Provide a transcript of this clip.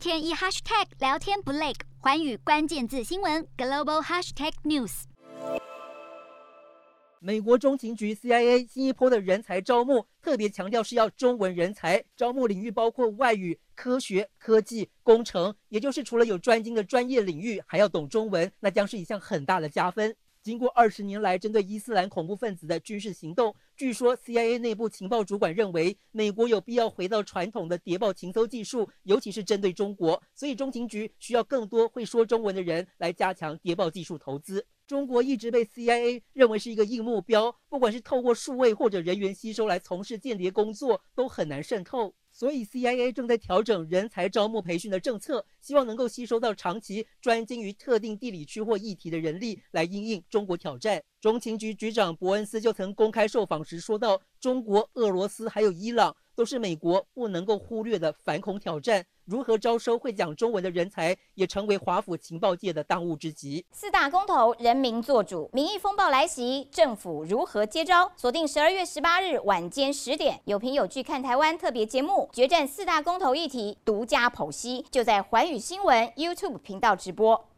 天一 hashtag 聊天不累，寰宇关键字新闻 global hashtag news。美国中情局 CIA 新一波的人才招募，特别强调是要中文人才，招募领域包括外语、科学、科技、工程，也就是除了有专精的专业领域，还要懂中文，那将是一项很大的加分。经过二十年来针对伊斯兰恐怖分子的军事行动，据说 CIA 内部情报主管认为，美国有必要回到传统的谍报情搜技术，尤其是针对中国，所以中情局需要更多会说中文的人来加强谍报技术投资。中国一直被 CIA 认为是一个硬目标，不管是透过数位或者人员吸收来从事间谍工作，都很难渗透。所以，CIA 正在调整人才招募培训的政策，希望能够吸收到长期专精于特定地理区或议题的人力，来应应中国挑战。中情局局长伯恩斯就曾公开受访时说到，中国、俄罗斯还有伊朗都是美国不能够忽略的反恐挑战。如何招收会讲中文的人才，也成为华府情报界的当务之急。四大公投，人民做主，民意风暴来袭，政府如何接招？锁定十二月十八日晚间十点，有凭有据看台湾特别节目《决战四大公投议题》，独家剖析，就在环宇新闻 YouTube 频道直播。